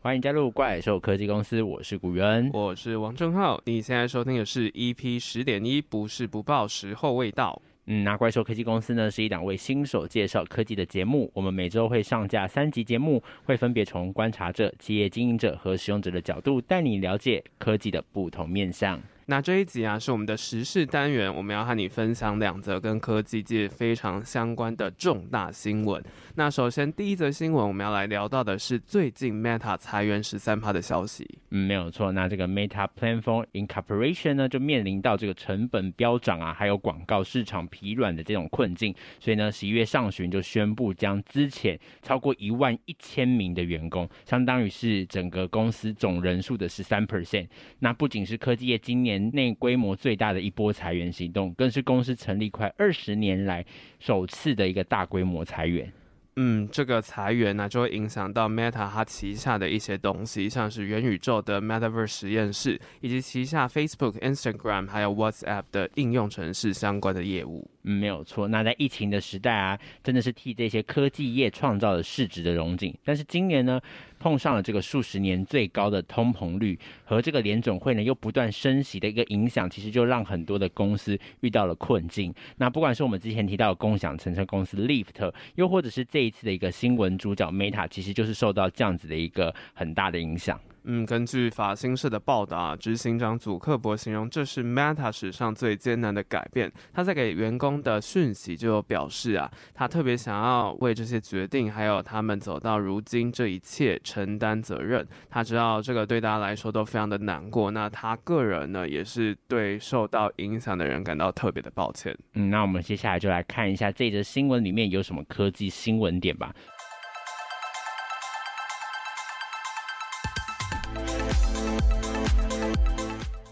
欢迎加入怪兽科技公司，我是古元，我是王正浩。你现在收听的是 EP 十点一，不是不报，时候未到。嗯，那怪兽科技公司呢，是一档为新手介绍科技的节目。我们每周会上架三集节目，会分别从观察者、企业经营者和使用者的角度，带你了解科技的不同面向。那这一集啊，是我们的时事单元，我们要和你分享两则跟科技界非常相关的重大新闻。那首先第一则新闻，我们要来聊到的是最近 Meta 裁员十三趴的消息。嗯，没有错。那这个 Meta Platform Incorporation 呢，就面临到这个成本飙涨啊，还有广告市场疲软的这种困境，所以呢，十一月上旬就宣布将资遣超过一万一千名的员工，相当于是整个公司总人数的十三 percent。那不仅是科技业今年内规模最大的一波裁员行动，更是公司成立快二十年来首次的一个大规模裁员。嗯，这个裁员呢，就会影响到 Meta 它旗下的一些东西，像是元宇宙的 Metaverse 实验室，以及旗下 Facebook、Instagram 还有 WhatsApp 的应用程式相关的业务。嗯，没有错。那在疫情的时代啊，真的是替这些科技业创造了市值的荣景。但是今年呢，碰上了这个数十年最高的通膨率，和这个联总会呢又不断升息的一个影响，其实就让很多的公司遇到了困境。那不管是我们之前提到的共享乘车公司 Lyft，又或者是这一次的一个新闻主角 Meta，其实就是受到这样子的一个很大的影响。嗯，根据法新社的报道啊，执行长祖克伯形容这是 Meta 史上最艰难的改变。他在给员工的讯息就表示啊，他特别想要为这些决定，还有他们走到如今这一切承担责任。他知道这个对大家来说都非常的难过。那他个人呢，也是对受到影响的人感到特别的抱歉。嗯，那我们接下来就来看一下这则新闻里面有什么科技新闻点吧。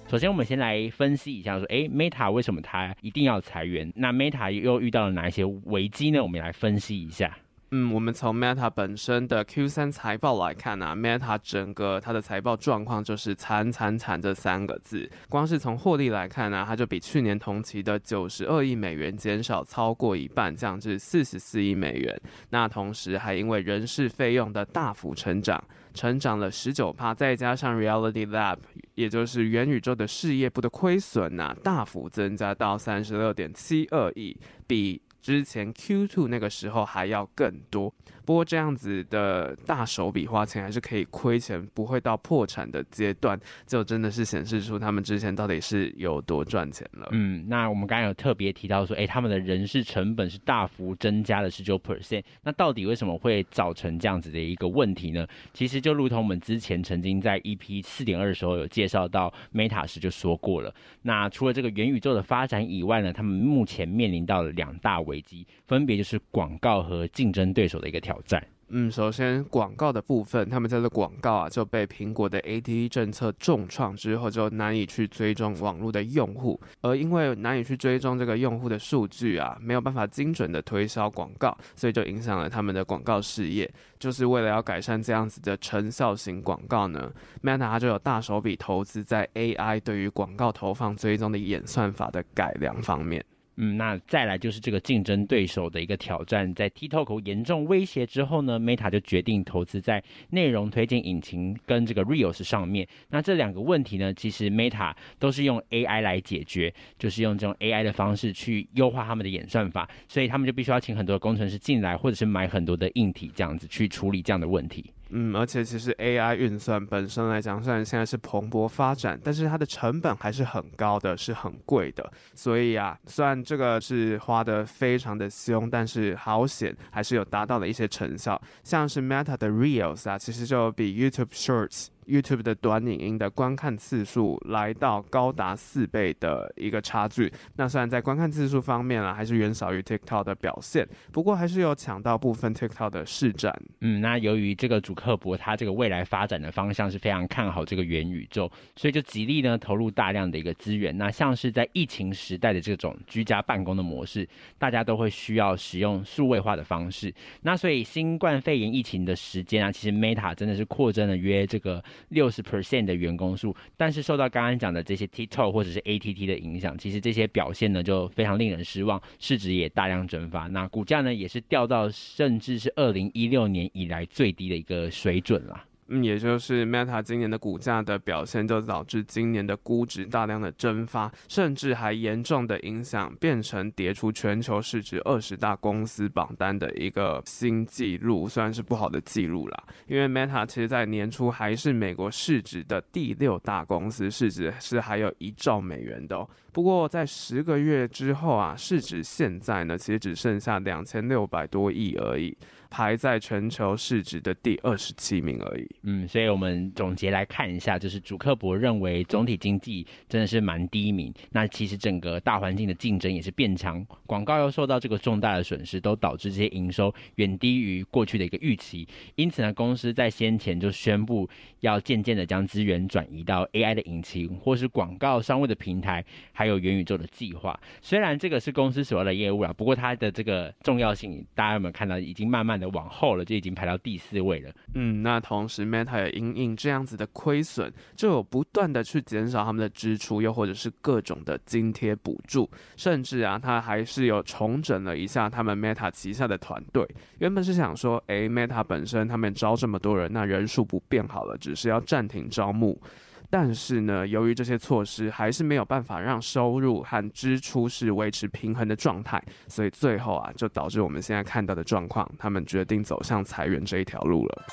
首先，我们先来分析一下，说，诶，Meta 为什么它一定要裁员？那 Meta 又遇到了哪一些危机呢？我们来分析一下。嗯，我们从 Meta 本身的 Q3 财报来看呢、，Meta 整个它的财报状况就是惨惨惨这三个字。光是从获利来看呢、它就比去年同期的九十二亿美元减少超过一半，降至四十四亿美元。那同时还因为人事费用的大幅成长，成长了十九趴，再加上 Reality Lab，也就是元宇宙的事业部的亏损呢、大幅增加到三十六点七二亿，比之前 Q2 那个时候还要更多。不过这样子的大手笔花钱还是可以亏钱，不会到破产的阶段，就真的是显示出他们之前到底是有多赚钱了。嗯，那我们刚刚有特别提到说，诶，他们的人事成本是大幅增加了十九 percent。那到底为什么会造成这样子的一个问题呢？其实就如同我们之前曾经在 EP 四点二的时候有介绍到，Meta 时就说过了。那除了这个元宇宙的发展以外呢，他们目前面临到了两大危机，分别就是广告和竞争对手的一个挑战。嗯，首先广告的部分，他们家的广告啊就被苹果的 ATT 政策重创之后，就难以去追踪网络的用户，而因为难以去追踪这个用户的数据啊，没有办法精准的推销广告，所以就影响了他们的广告事业。就是为了要改善这样子的成效型广告呢，Meta 它就有大手笔投资在 AI 对于广告投放追踪的演算法的改良方面。嗯，那再来就是这个竞争对手的一个挑战，在 TikTok 严重威胁之后呢，Meta 就决定投资在内容推荐引擎跟这个 Reels 上面。那这两个问题呢，其实 Meta 都是用 AI 来解决，就是用这种 AI 的方式去优化他们的演算法，所以他们就必须要请很多工程师进来，或者是买很多的硬体这样子去处理这样的问题。嗯，而且其实 AI 运算本身来讲，虽然现在是蓬勃发展，但是它的成本还是很高的，是很贵的。所以啊，虽然这个是花得非常的凶，但是好险还是有达到了一些成效，像是 Meta 的 Reels 啊，其实就比 YouTube Shorts。YouTube 的短影音的观看次数来到高达四倍的一个差距。那虽然在观看次数方面啊，还是远少于 TikTok 的表现，不过还是有抢到部分 TikTok 的市占。嗯，那由于这个主克博他这个未来发展的方向是非常看好这个元宇宙，所以就极力呢投入大量的一个资源。那像是在疫情时代的这种居家办公的模式，大家都会需要使用数位化的方式。那所以新冠肺炎疫情的时间啊，其实 Meta 真的是扩增了约这个。六十 percent 的员工数，但是受到刚刚讲的这些 TikTok 或者是 ATT 的影响，其实这些表现呢就非常令人失望，市值也大量蒸发，那股价呢也是掉到甚至是二零一六年以来最低的一个水准啦。嗯，也就是 Meta 今年的股价的表现，就导致今年的估值大量的蒸发，甚至还严重的影响，变成跌出全球市值二十大公司榜单的一个新纪录，虽然是不好的记录啦。因为 Meta 其实在年初还是美国市值的第六大公司，市值是还有一兆美元的哦。不过在十个月之后啊，市值现在呢，其实只剩下两千六百多亿而已。排在全球市值的第二十七名而已。嗯，所以我们总结来看一下，就是主克伯认为总体经济真的是蛮低迷。那其实整个大环境的竞争也是变强，广告又受到这个重大的损失，都导致这些营收远低于过去的一个预期。因此呢，公司在先前就宣布要渐渐的将资源转移到 AI 的引擎，或是广告商务的平台，还有元宇宙的计划。虽然这个是公司所要的业务啊，不过它的这个重要性，大家有没有看到已经慢慢的往后了，就已经排到第四位了。嗯，那同时 Meta 也因应这样子的亏损，就有不断的去减少他们的支出，又或者是各种的津贴补助，甚至啊，他还是有重整了一下他们 Meta 旗下的团队。原本是想说，诶，Meta 本身他们招这么多人，那人数不变好了，只是要暂停招募。但是呢，由于这些措施还是没有办法让收入和支出是维持平衡的状态，所以最后啊，就导致我们现在看到的状况，他们决定走向裁员这一条路了。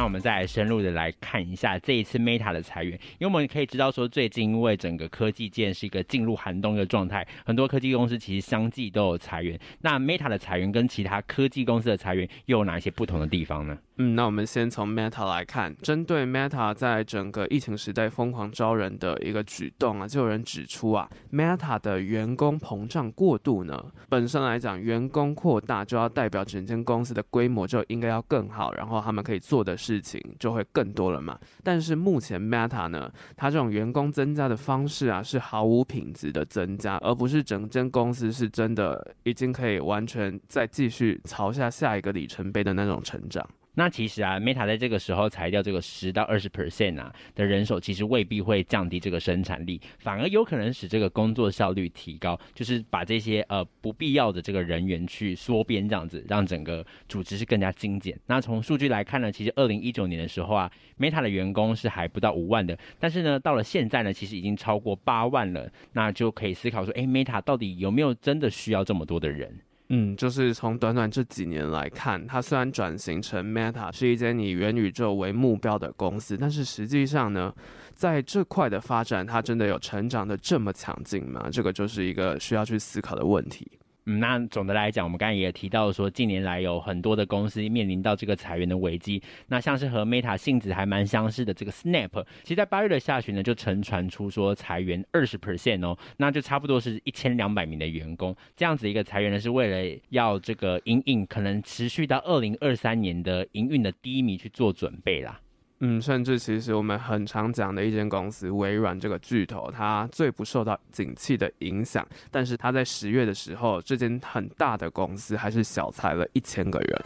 那我们再来深入的来看一下这一次 Meta 的裁员，因为我们可以知道说，最近因为整个科技界是一个进入寒冬的状态，很多科技公司其实相继都有裁员。那 Meta 的裁员跟其他科技公司的裁员又有哪些不同的地方呢？嗯，那我们先从 Meta 来看，针对 Meta 在整个疫情时代疯狂招人的一个举动啊，就有人指出啊，Meta 的员工膨胀过度呢，本身来讲，员工扩大就要代表整间公司的规模就应该要更好，然后他们可以做的事事情就会更多了嘛。但是目前 Meta 呢，它这种员工增加的方式啊，是毫无品质的增加，而不是整间公司是真的已经可以完全再继续朝下下一个里程碑的那种成长。那其实啊，Meta 在这个时候裁掉这个十到二十 percent 啊的人手，其实未必会降低这个生产力，反而有可能使这个工作效率提高，就是把这些呃不必要的这个人员去缩编，这样子让整个组织是更加精简。那从数据来看呢，其实二零一九年的时候啊，Meta 的员工是还不到五万的，但是呢，到了现在呢，其实已经超过八万了。那就可以思考说，诶，Meta 到底有没有真的需要这么多的人？嗯，就是从短短这几年来看，它虽然转型成 Meta 是一间以元宇宙为目标的公司，但是实际上呢，在这块的发展，它真的有成长的这么强劲吗？这个就是一个需要去思考的问题。嗯，那总的来讲，我们刚才也提到说，近年来有很多的公司面临到这个裁员的危机。那像是和 Meta 性质还蛮相似的这个 Snap，其实在八月的下旬呢，就曾传出说裁员二十 percent 哦，那就差不多是一千两百名的员工。这样子一个裁员呢，是为了要这个营运可能持续到二零二三年的营运的低迷去做准备啦。嗯，甚至其实我们很常讲的一间公司，微软这个巨头，它最不受到景气的影响，但是它在十月的时候，这间很大的公司还是小裁了一千个人。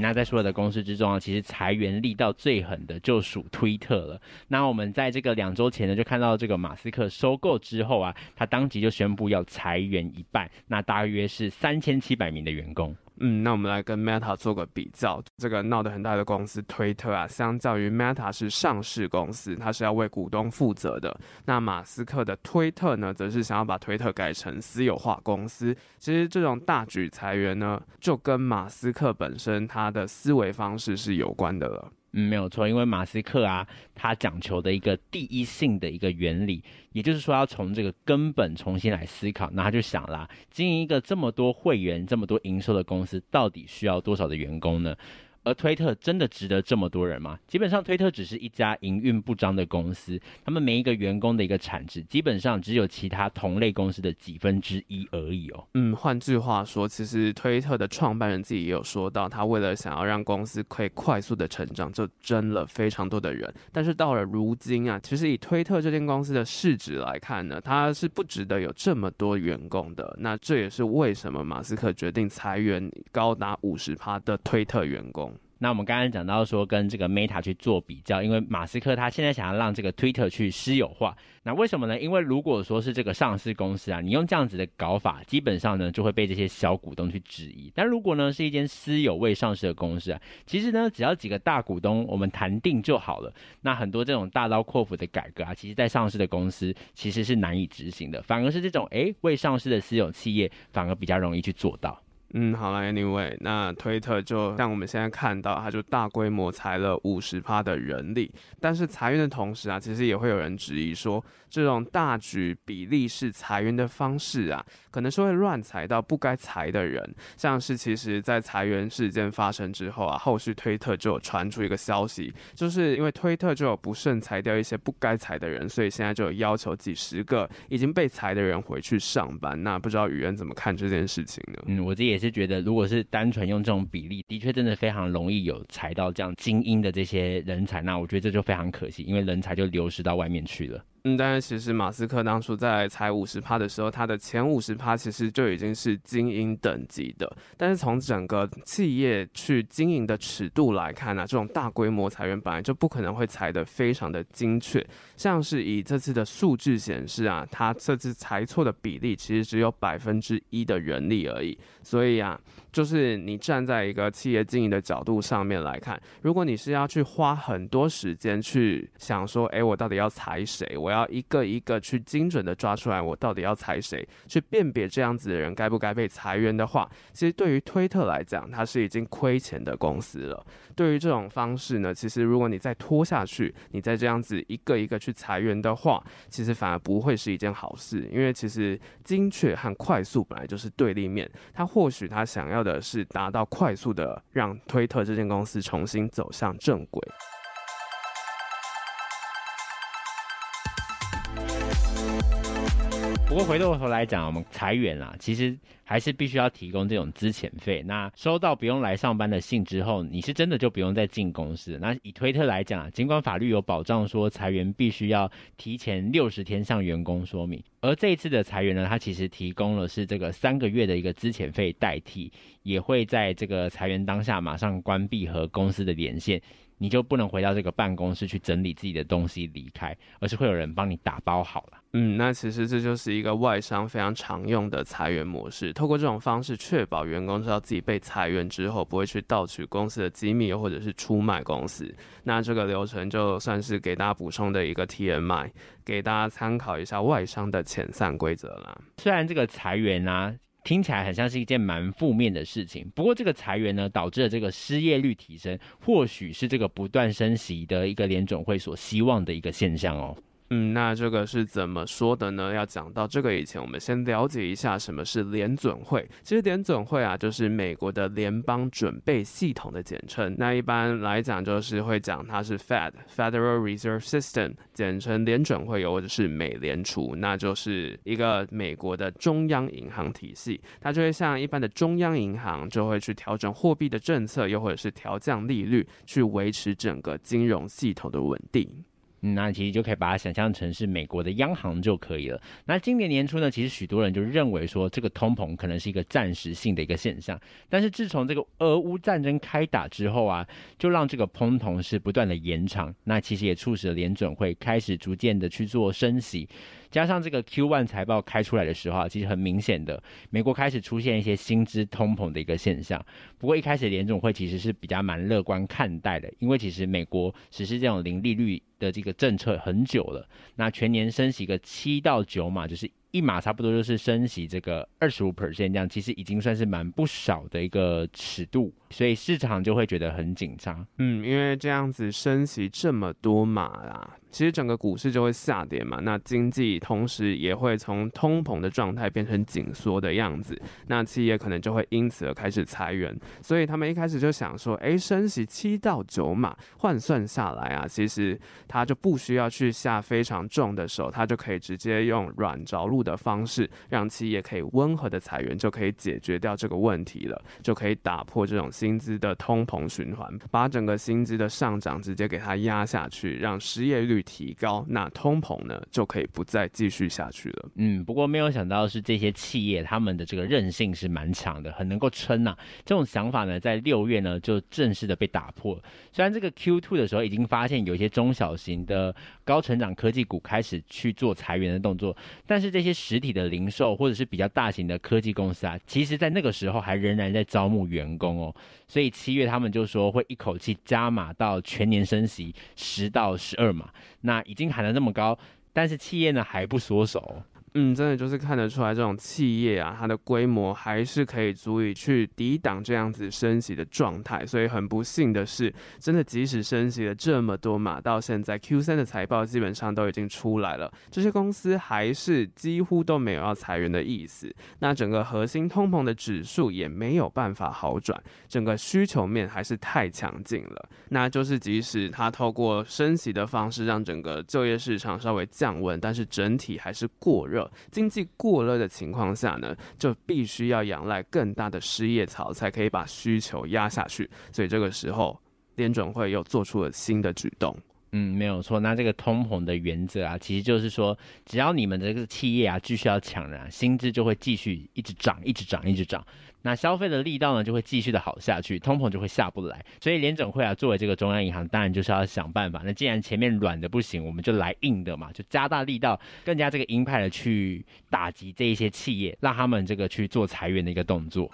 那在所有的公司之中啊，其实裁员力道最狠的就属推特了。那我们在这个两周前呢，就看到这个马斯克收购之后啊，他当即就宣布要裁员一半，那大约是三千七百名的员工。嗯，那我们来跟 Meta 做个比较，这个闹得很大的公司推特啊，相较于 Meta 是上市公司，它是要为股东负责的。那马斯克的推特呢，则是想要把推特改成私有化公司。其实这种大举裁员呢，就跟马斯克本身他的思维方式是有关的了。嗯，没有错，因为马斯克啊，他讲求的一个第一性的一个原理，也就是说要从这个根本重新来思考。那他就想啦，经营一个这么多会员、这么多营收的公司，到底需要多少的员工呢？而推特真的值得这么多人吗？基本上，推特只是一家营运不彰的公司，他们每一个员工的一个产值，基本上只有其他同类公司的几分之一而已哦。嗯，换句话说，其实推特的创办人自己也有说到，他为了想要让公司可以快速的成长，就征了非常多的人。但是到了如今啊，其实以推特这间公司的市值来看呢，它是不值得有这么多员工的。那这也是为什么马斯克决定裁员高达五十趴的推特员工。那我们刚刚讲到说跟这个 Meta 去做比较，因为马斯克他现在想要让这个 Twitter 去私有化。那为什么呢？因为如果说是这个上市公司啊，你用这样子的搞法，基本上呢就会被这些小股东去质疑。但如果呢是一间私有未上市的公司啊，其实呢只要几个大股东我们谈定就好了。那很多这种大刀阔斧的改革啊，其实在上市的公司其实是难以执行的，反而是这种诶未上市的私有企业反而比较容易去做到。嗯，好了，Anyway，那推特就像我们现在看到，它就大规模裁了五十趴的人力，但是裁员的同时啊，其实也会有人质疑说，这种大举比例式裁员的方式啊，可能是会乱裁到不该裁的人。像是其实，在裁员事件发生之后啊，后续推特就有传出一个消息，就是因为推特就有不慎裁掉一些不该裁的人，所以现在就有要求几十个已经被裁的人回去上班。那不知道雨恩怎么看这件事情呢？嗯，我自己。也是觉得，如果是单纯用这种比例，的确真的非常容易有裁到这样精英的这些人才，那我觉得这就非常可惜，因为人才就流失到外面去了。但是其实马斯克当初在裁五十趴的时候，他的前五十趴其实就已经是精英等级的。但是从整个企业去经营的尺度来看呢、这种大规模裁员本来就不可能会裁得非常的精确。像是以这次的数据显示啊，他这次裁错的比例其实只有百分之一的人力而已。所以啊，就是你站在一个企业经营的角度上面来看，如果你是要去花很多时间去想说，哎，我到底要裁谁？我要一个一个去精准的抓出来，我到底要裁谁，去辨别这样子的人该不该被裁员的话，其实对于推特来讲，它是已经亏钱的公司了。对于这种方式呢，其实如果你再拖下去，你再这样子一个一个去裁员的话，其实反而不会是一件好事，因为其实精确和快速本来就是对立面。他或许他想要的的是达到快速的让推特这间公司重新走向正轨。不过回过头来讲，我们裁员啊，其实还是必须要提供这种资遣费。那收到不用来上班的信之后，你是真的就不用再进公司。那以推特来讲啊，尽管法律有保障说裁员必须要提前六十天向员工说明，而这一次的裁员呢，它其实提供了是这个三个月的一个资遣费代替，也会在这个裁员当下马上关闭和公司的连线。你就不能回到这个办公室去整理自己的东西离开，而是会有人帮你打包好了。嗯，那其实这就是一个外商非常常用的裁员模式，透过这种方式确保员工知道自己被裁员之后不会去盗取公司的机密，或者是出卖公司。那这个流程就算是给大家补充的一个 TMI，给大家参考一下外商的遣散规则啦。虽然这个裁员啊。听起来很像是一件蛮负面的事情，不过这个裁员呢，导致了这个失业率提升，或许是这个不断升息的一个联总会所希望的一个现象哦。嗯，那这个是怎么说的呢？要讲到这个以前，我们先了解一下什么是联准会。其实联准会啊，就是美国的联邦准备系统的简称。那一般来讲，就是会讲它是 Fed（Federal Reserve System），简称联准会，又或者是美联储，那就是一个美国的中央银行体系。它就会像一般的中央银行，就会去调整货币的政策，又或者是调降利率，去维持整个金融系统的稳定。嗯，那其实就可以把它想象成是美国的央行就可以了。那今年年初呢，其实许多人就认为说，这个通膨可能是一个暂时性的一个现象。但是自从这个俄乌战争开打之后啊，就让这个通膨是不断的延长。那其实也促使了联准会开始逐渐的去做升息。加上这个 Q1 财报开出来的时候啊，其实很明显的，美国开始出现一些薪资通膨的一个现象。不过一开始联总会其实是比较蛮乐观看待的，因为其实美国实施这种零利率的这个政策很久了，那全年升息个七到九码就是。一码差不多就是升息这个二十五 percent 这样，其实已经算是蛮不少的一个尺度，所以市场就会觉得很紧张。嗯，因为这样子升息这么多码啦，其实整个股市就会下跌嘛。那经济同时也会从通膨的状态变成紧缩的样子，那企业可能就会因此而开始裁员。所以他们一开始就想说，哎，升息七到九码换算下来啊，其实他就不需要去下非常重的手，他就可以直接用软着陆的方式让企业可以温和的裁员，就可以解决掉这个问题了，就可以打破这种薪资的通膨循环，把整个薪资的上涨直接给它压下去，让失业率提高，那通膨呢就可以不再继续下去了。嗯，不过没有想到是这些企业他们的这个韧性是蛮强的，很能够撑呐。这种想法呢，在六月呢就正式的被打破。虽然这个 Q2 的时候已经发现有一些中小型的高成长科技股开始去做裁员的动作，但是这些实体的零售或者是比较大型的科技公司啊，其实在那个时候还仍然在招募员工哦。所以七月他们就说会一口气加码到全年升息十到十二码，那已经喊得那么高，但是企业呢还不缩手。嗯，真的就是看得出来，这种企业啊，它的规模还是可以足以去抵挡这样子升息的状态。所以很不幸的是，真的即使升息了这么多嘛，到现在 Q3 的财报基本上都已经出来了，这些公司还是几乎都没有要裁员的意思。那整个核心通膨的指数也没有办法好转，整个需求面还是太强劲了。那就是即使它透过升息的方式让整个就业市场稍微降温，但是整体还是过热经济过热的情况下呢，就必须要仰赖更大的失业潮，才可以把需求压下去。所以这个时候，联准会又做出了新的举动。嗯，没有错。那这个通膨的原则啊，其实就是说，只要你们这个企业啊继续要抢人啊，薪资就会继续一直涨，一直涨，一直涨。那消费的力道呢，就会继续的好下去，通膨就会下不来。所以联总会啊，作为这个中央银行，当然就是要想办法。那既然前面软的不行，我们就来硬的嘛，就加大力道，更加这个鹰派的去打击这一些企业，让他们这个去做裁员的一个动作。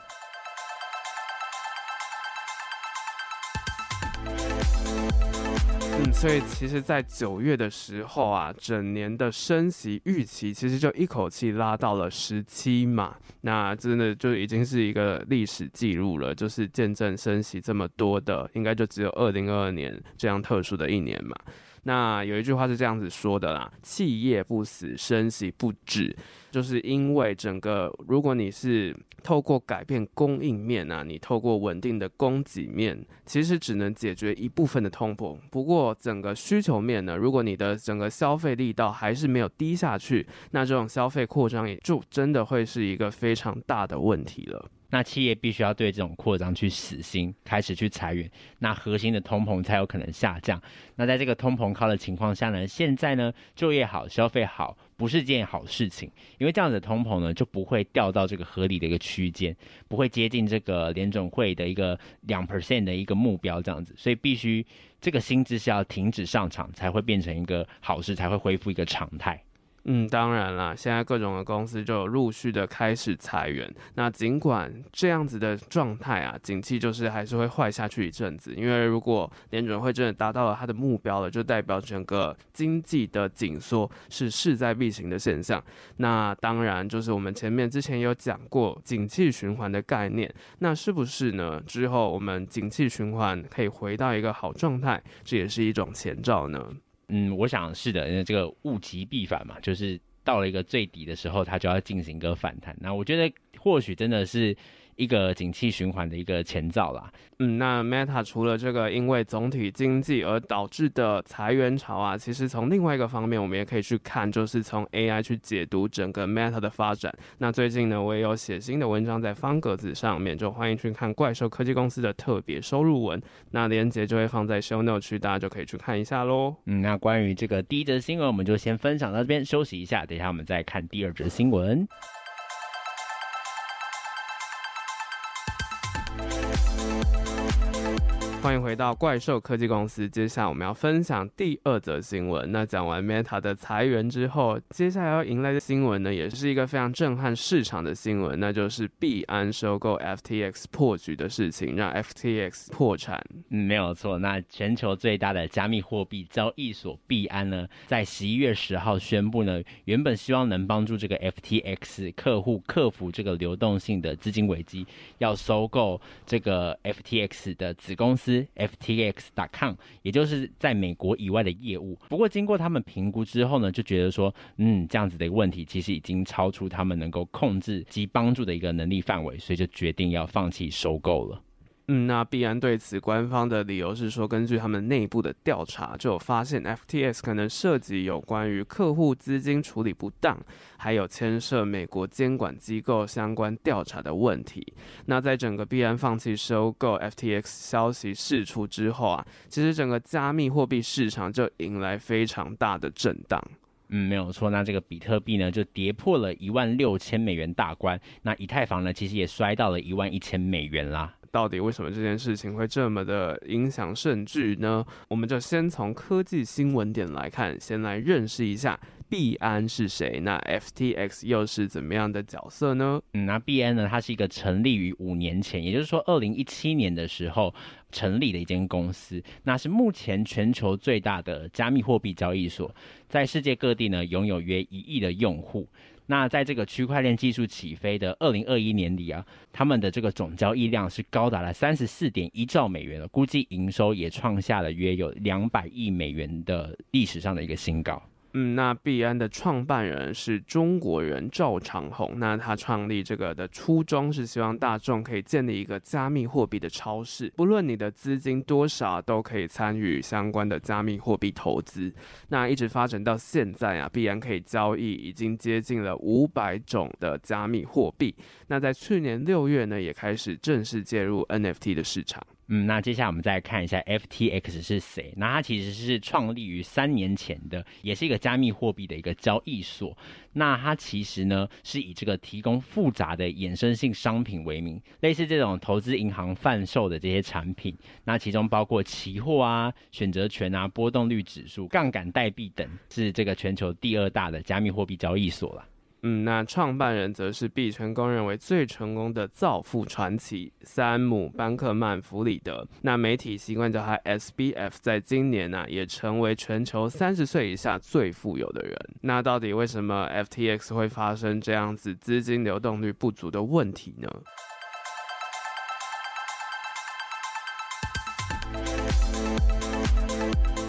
所以其实，在九月的时候啊，整年的升息预期其实就一口气拉到了十七嘛，那真的就已经是一个历史记录了，就是见证升息这么多的，应该就只有二零二二年这样特殊的一年嘛。那有一句话是这样子说的啦：企业不死，生息不止。就是因为整个，如果你是透过改变供应面啊，你透过稳定的供给面，其实只能解决一部分的通膨。不过整个需求面呢，如果你的整个消费力道还是没有低下去，那这种消费扩张也就真的会是一个非常大的问题了。那企业必须要对这种扩张去死心，开始去裁员，那核心的通膨才有可能下降。那在这个通膨高的情况下呢，现在呢就业好，消费好，不是件好事情，因为这样子的通膨呢就不会掉到这个合理的一个区间，不会接近这个联准会的一个两 percent 的一个目标这样子，所以必须这个薪资是要停止上涨，才会变成一个好事，才会恢复一个常态。嗯，当然啦，现在各种的公司就陆续的开始裁员。那尽管这样子的状态啊，景气就是还是会坏下去一阵子。因为如果联准会真的达到了它的目标了，就代表整个经济的紧缩是势在必行的现象。那当然就是我们前面之前有讲过景气循环的概念，那是不是呢？之后我们景气循环可以回到一个好状态，这也是一种前兆呢？嗯，我想是的，因为这个物极必反嘛，就是到了一个最底的时候，它就要进行一个反弹。那我觉得或许真的是。一个景气循环的一个前兆啦。嗯，那 Meta 除了这个因为总体经济而导致的裁员潮啊，其实从另外一个方面，我们也可以去看，就是从 AI 去解读整个 Meta 的发展。那最近呢，我也有写新的文章在方格子上面，就欢迎去看怪兽科技公司的特别收入文。那连接就会放在 Show Note 区，大家就可以去看一下喽。嗯，那关于这个第一则新闻，我们就先分享到这边，休息一下，等一下我们再看第二则新闻。欢迎回到怪兽科技公司。接下来我们要分享第二则新闻。那讲完 Meta 的裁员之后，接下来要迎来的新闻呢，也是一个非常震撼市场的新闻，那就是币安收购 FTX 破局的事情，让 FTX 破产。没有错。那全球最大的加密货币交易所币安呢，在十一月十号宣布呢，原本希望能帮助这个 FTX 客户克服这个流动性的资金危机，要收购这个 FTX 的子公司。FTX.com，也就是在美国以外的业务。不过经过他们评估之后呢，就觉得说，嗯，这样子的一个问题其实已经超出他们能够控制及帮助的一个能力范围，所以就决定要放弃收购了。嗯，那币安对此官方的理由是说，根据他们内部的调查，就有发现 FTX 可能涉及有关于客户资金处理不当，还有牵涉美国监管机构相关调查的问题。那在整个币安放弃收购 FTX 消息释出之后啊，其实整个加密货币市场就迎来非常大的震荡。嗯，没有错。那这个比特币呢，就跌破了一万六千美元大关。那以太坊呢，其实也摔到了一万一千美元啦。到底为什么这件事情会这么的影响甚巨呢？我们就先从科技新闻点来看，先来认识一下币安是谁，那 FTX 又是怎么样的角色呢？嗯，那币安呢，它是一个成立于五年前，也就是说二零一七年的时候成立的一间公司，那是目前全球最大的加密货币交易所，在世界各地呢拥有约一亿的用户。那在这个区块链技术起飞的二零二一年里啊，他们的这个总交易量是高达了三十四点一兆美元了，估计营收也创下了约有两百亿美元的历史上的一个新高。嗯，那币安的创办人是中国人赵长虹。那他创立这个的初衷是希望大众可以建立一个加密货币的超市，不论你的资金多少，都可以参与相关的加密货币投资。那一直发展到现在啊，币安可以交易已经接近了五百种的加密货币。那在去年六月呢，也开始正式介入 NFT 的市场。嗯，那接下来我们再看一下 FTX 是谁？那它其实是创立于三年前的，也是一个加密货币的一个交易所。那它其实呢是以这个提供复杂的衍生性商品为名，类似这种投资银行贩售的这些产品。那其中包括期货啊、选择权啊、波动率指数、杠杆代币等，是这个全球第二大的加密货币交易所了。嗯，那创办人则是币圈公认为最成功的造富传奇山姆·班克曼弗里德。那媒体习惯叫他 SBF，在今年呢、也成为全球三十岁以下最富有的人。那到底为什么 FTX 会发生这样子资金流动率不足的问题呢？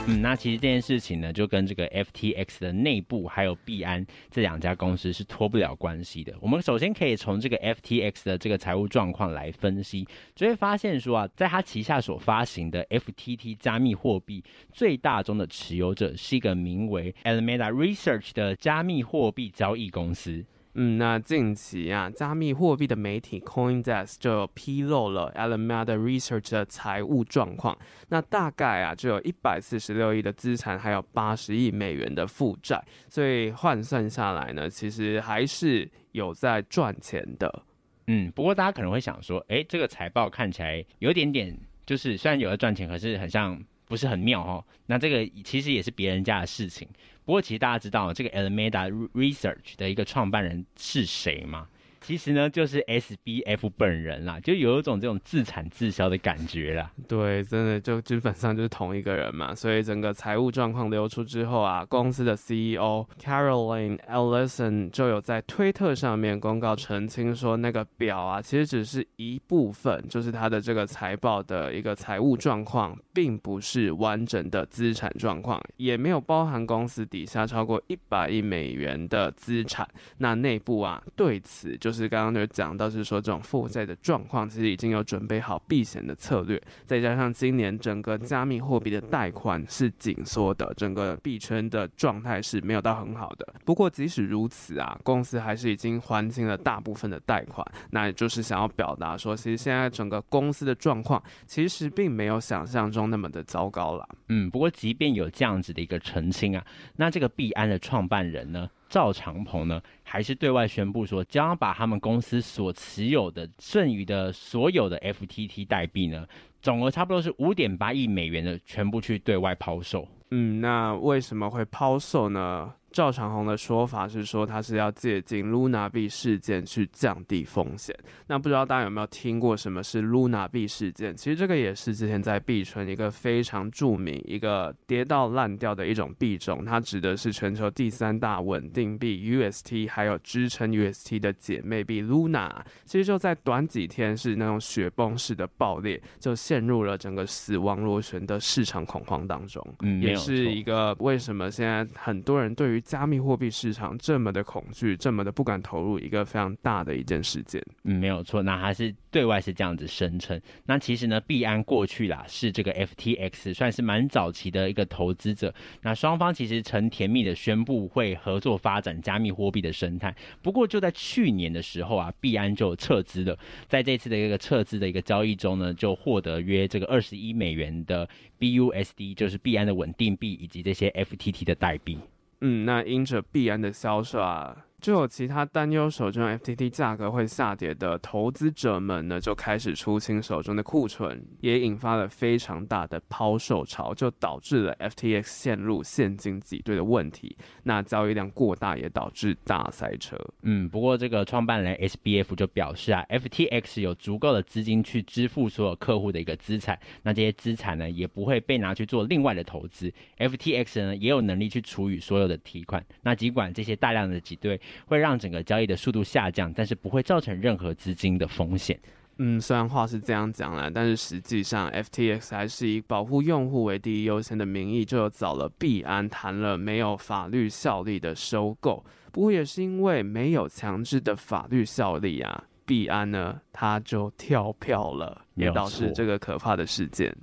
嗯，那其实这件事情呢，就跟这个 FTX 的内部还有币安这两家公司是脱不了关系的。我们首先可以从这个 FTX 的这个财务状况来分析，就会发现说啊，在他旗下所发行的 FTT 加密货币最大宗的持有者是一个名为 Alameda Research 的加密货币交易公司。嗯，那近期啊，加密货币的媒体 CoinDesk 就披露了 Alameda Research 的财务状况。那大概啊，就有一百四十六亿的资产，还有八十亿美元的负债，所以换算下来呢，其实还是有在赚钱的。嗯，不过大家可能会想说，诶，这个财报看起来有点点，就是虽然有在赚钱，可是很像不是很妙哦。那这个其实也是别人家的事情。不过，其实大家知道这个 Alameda Research 的一个创办人是谁吗？其实呢，就是 SBF 本人啦，就有一种这种自产自销的感觉啦。对，真的就基本上就是同一个人嘛。所以整个财务状况流出之后啊，公司的 CEO Caroline Ellison 就有在推特上面公告澄清说，那个表啊，其实只是一部分，就是他的这个财报的一个财务状况，并不是完整的资产状况，也没有包含公司底下超过一百亿美元的资产。那内部啊，对此就是。是刚刚就讲到，是说这种负债的状况，其实已经有准备好避险的策略，再加上今年整个加密货币的贷款是紧缩的，整个币圈的状态是没有到很好的。不过即使如此啊，公司还是已经还清了大部分的贷款，那也就是想要表达说，其实现在整个公司的状况其实并没有想象中那么的糟糕了。嗯，不过即便有这样子的一个澄清啊，那这个币安的创办人呢，赵长鹏呢，还是对外宣布说，将要把他们公司所持有的剩余的所有的 FTT 代币呢，总额差不多是五点八亿美元的，全部去对外抛售。嗯，那为什么会抛售呢？赵长虹的说法是说，他是要借鉴 Luna 币事件去降低风险。那不知道大家有没有听过什么是 Luna 币事件？其实这个也是之前在币圈一个非常著名、一个跌到烂掉的一种币种。它指的是全球第三大稳定币 UST，还有支撑 UST 的姐妹币 Luna。其实就在短几天是那种雪崩式的爆裂，就陷入了整个死亡螺旋的市场恐慌当中。嗯，也是一个为什么现在很多人对于加密货币市场这么的恐惧，这么的不敢投入一个非常大的一件事件。嗯，没有错，那还是对外是这样子声称。那其实呢，币安过去啦是这个 FTX 算是蛮早期的一个投资者。那双方其实曾甜蜜的宣布会合作发展加密货币的生态。不过就在去年的时候啊，币安就撤资了。在这次的一个撤资的一个交易中呢，就获得约这个二十一美元的 BUSD，就是币安的稳定币以及这些 FTT 的代币。嗯，那因着必然的销售啊。就有其他担忧手中 FTT 价格会下跌的投资者们呢，就开始出清手中的库存，也引发了非常大的抛售潮，就导致了 FTX 陷入现金挤兑的问题。那交易量过大也导致大塞车。嗯，不过这个创办人 SBF 就表示啊，FTX 有足够的资金去支付所有客户的一个资产，那这些资产呢也不会被拿去做另外的投资。FTX 呢也有能力去处理所有的提款。那尽管这些大量的挤兑。会让整个交易的速度下降，但是不会造成任何资金的风险。嗯，虽然话是这样讲了，但是实际上，FTX 还是以保护用户为第一优先的名义，就找了币安谈了没有法律效力的收购。不过也是因为没有强制的法律效力啊，币安呢他就跳票了，也导致这个可怕的事件。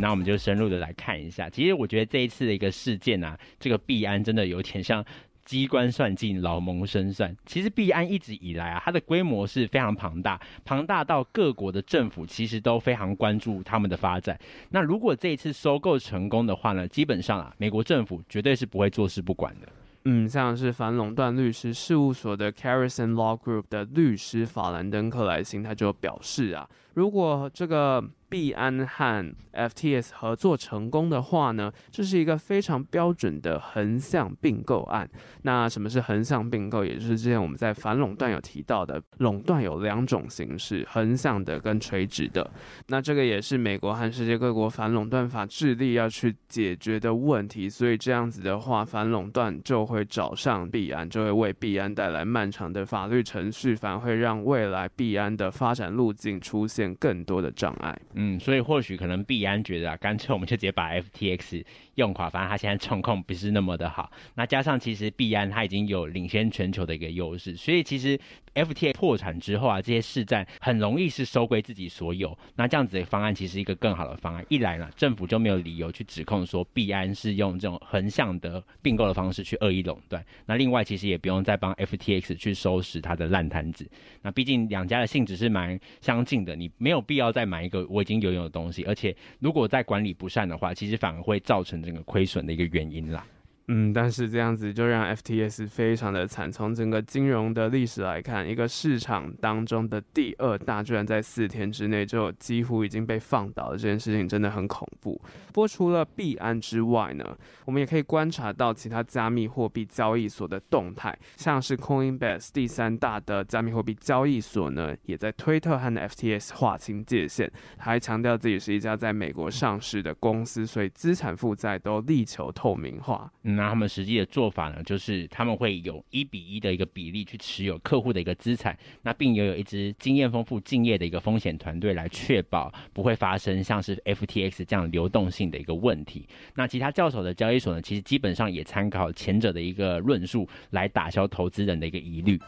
那我们就深入的来看一下。其实我觉得这一次的一个事件啊，这个币安真的有点像机关算尽，老谋深算。其实币安一直以来啊，它的规模是非常庞大，庞大到各国的政府其实都非常关注他们的发展。那如果这一次收购成功的话呢，基本上啊，美国政府绝对是不会坐视不管的。嗯，像是反垄断律师事务所的 Carrison Law Group 的律师法兰登克莱辛，他就表示啊，如果这个。币安和 FTS 合作成功的话呢，这是一个非常标准的横向并购案。那什么是横向并购？也就是之前我们在反垄断有提到的，垄断有两种形式：横向的跟垂直的。那这个也是美国和世界各国反垄断法致力要去解决的问题。所以这样子的话，反垄断就会找上币安，就会为币安带来漫长的法律程序，反而会让未来币安的发展路径出现更多的障碍。嗯所以或许可能币安觉得啊，干脆我们就直接把 FTX 用垮，反正它现在状况不是那么的好。那加上其实币安它已经有领先全球的一个优势，所以其实 FTX 破产之后啊，这些市占很容易是收归自己所有。那这样子的方案其实一个更好的方案。一来呢，政府就没有理由去指控说币安是用这种横向的并购的方式去恶意垄断。那另外其实也不用再帮 FTX 去收拾它的烂摊子。那毕竟两家的性质是蛮相近的，你没有必要再买一个我已经。拥有的东西，而且如果在管理不善的话，其实反而会造成这个亏损的一个原因啦。嗯，但是这样子就让 FTS 非常的惨。从整个金融的历史来看，一个市场当中的第二大，居然在四天之内就几乎已经被放倒了，这件事情真的很恐怖。不过除了币安之外呢，我们也可以观察到其他加密货币交易所的动态，像是 Coinbase 第三大的加密货币交易所呢，也在推特和 FTS 划清界限，还强调自己是一家在美国上市的公司，所以资产负债都力求透明化。那他们实际的做法呢，就是他们会有一比一的一个比例去持有客户的一个资产，那并拥有一支经验丰富、敬业的一个风险团队来确保不会发生像是 FTX 这样流动性的一个问题。那其他教授的交易所呢，其实基本上也参考前者的一个论述来打消投资人的一个疑虑。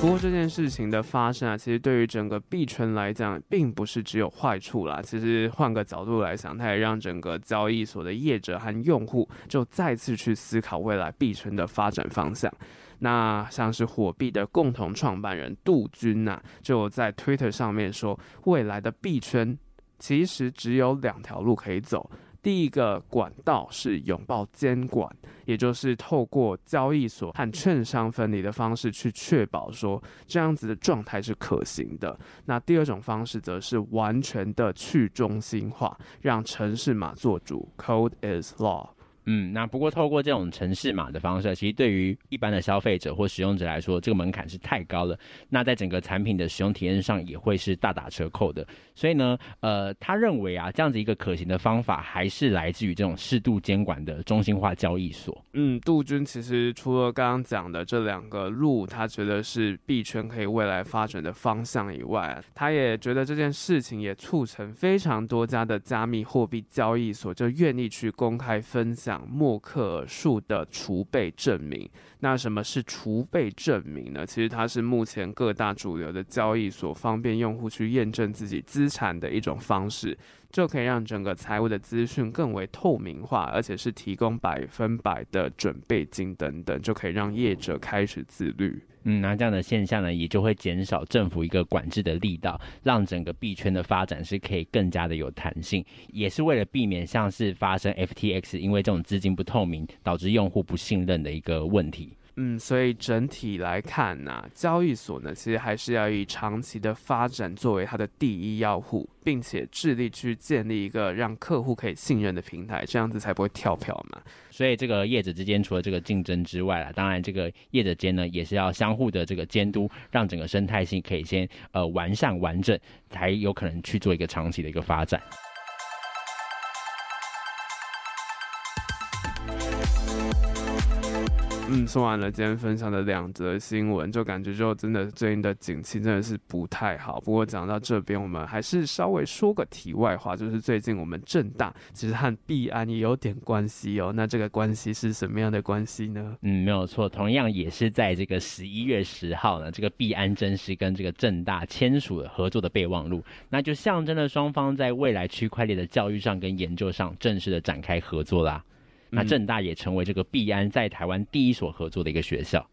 不过这件事情的发生啊，其实对于整个币圈来讲，并不是只有坏处啦。其实换个角度来想，它也让整个交易所的业者和用户就再次去思考未来币圈的发展方向。那像是火币的共同创办人杜军呐、就在 Twitter 上面说，未来的币圈其实只有两条路可以走。第一个管道是拥抱监管，也就是透过交易所和券商分离的方式去确保说这样子的状态是可行的。那第二种方式则是完全的去中心化，让城市码做主，Code is law。嗯，那不过透过这种城市码的方式，其实对于一般的消费者或使用者来说，这个门槛是太高了。那在整个产品的使用体验上也会是大打折扣的。所以呢，呃，他认为啊，这样子一个可行的方法，还是来自于这种适度监管的中心化交易所。嗯，杜军其实除了刚刚讲的这两个路，他觉得是币圈可以未来发展的方向以外，他也觉得这件事情也促成非常多家的加密货币交易所就愿意去公开分享。默克尔树的储备证明。那什么是储备证明呢？其实它是目前各大主流的交易所方便用户去验证自己资产的一种方式，就可以让整个财务的资讯更为透明化，而且是提供百分百的准备金等等，就可以让业者开始自律。嗯，那这样的现象呢，也就会减少政府一个管制的力道，让整个币圈的发展是可以更加的有弹性，也是为了避免像是发生 FTX 因为这种资金不透明导致用户不信任的一个问题。嗯，所以整体来看呢、交易所呢，其实还是要以长期的发展作为它的第一要务，并且致力去建立一个让客户可以信任的平台，这样子才不会跳票嘛。所以这个业者之间除了这个竞争之外啊，当然这个业者间呢，也是要相互的这个监督，让整个生态性可以先呃完善完整，才有可能去做一个长期的一个发展。嗯，说完了今天分享的两则新闻，就感觉就真的最近的景气真的是不太好。不过讲到这边，我们还是稍微说个题外话，就是最近我们政大其实和币安也有点关系哦。那这个关系是什么样的关系呢？嗯，没有错，同样也是在这个十一月十号呢，这个币安正式跟这个政大签署了合作的备忘录，那就象征了双方在未来区块链的教育上跟研究上正式的展开合作啦。那正大也成为这个币安在台湾第一所合作的一个学校。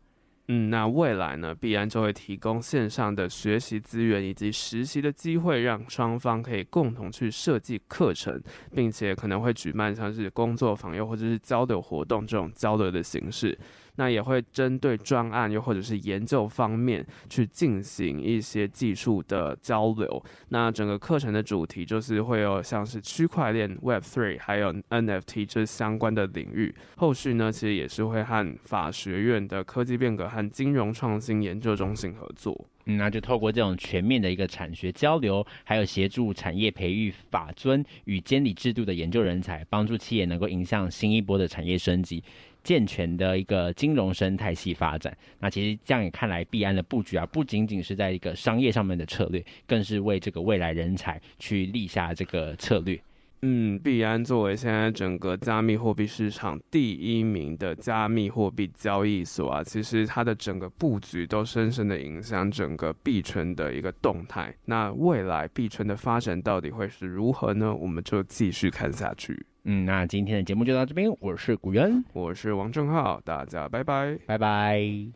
嗯，那未来呢，必安就会提供线上的学习资源以及实习的机会，让双方可以共同去设计课程，并且可能会举办像是工作坊又或者是交流活动这种交流的形式。那也会针对专案又或者是研究方面去进行一些技术的交流。那整个课程的主题就是会有像是区块链、Web3 还有 NFT 这相关的领域。后续呢，其实也是会和法学院的科技变革和金融创新研究中心合作。嗯，那就透过这种全面的一个产学交流，还有协助产业培育法遵与监理制度的研究人才，帮助企业能够迎向新一波的产业升级。健全的一个金融生态系发展，那其实这样也看来，币安的布局啊，不仅仅是在一个商业上面的策略，更是为这个未来人才去立下这个策略。嗯，币安作为现在整个加密货币市场第一名的加密货币交易所啊，其实它的整个布局都深深的影响整个币圈的一个动态。那未来币圈的发展到底会是如何呢？我们就继续看下去。嗯，那今天的节目就到这边，我是古元，我是王正浩，大家拜拜，拜拜。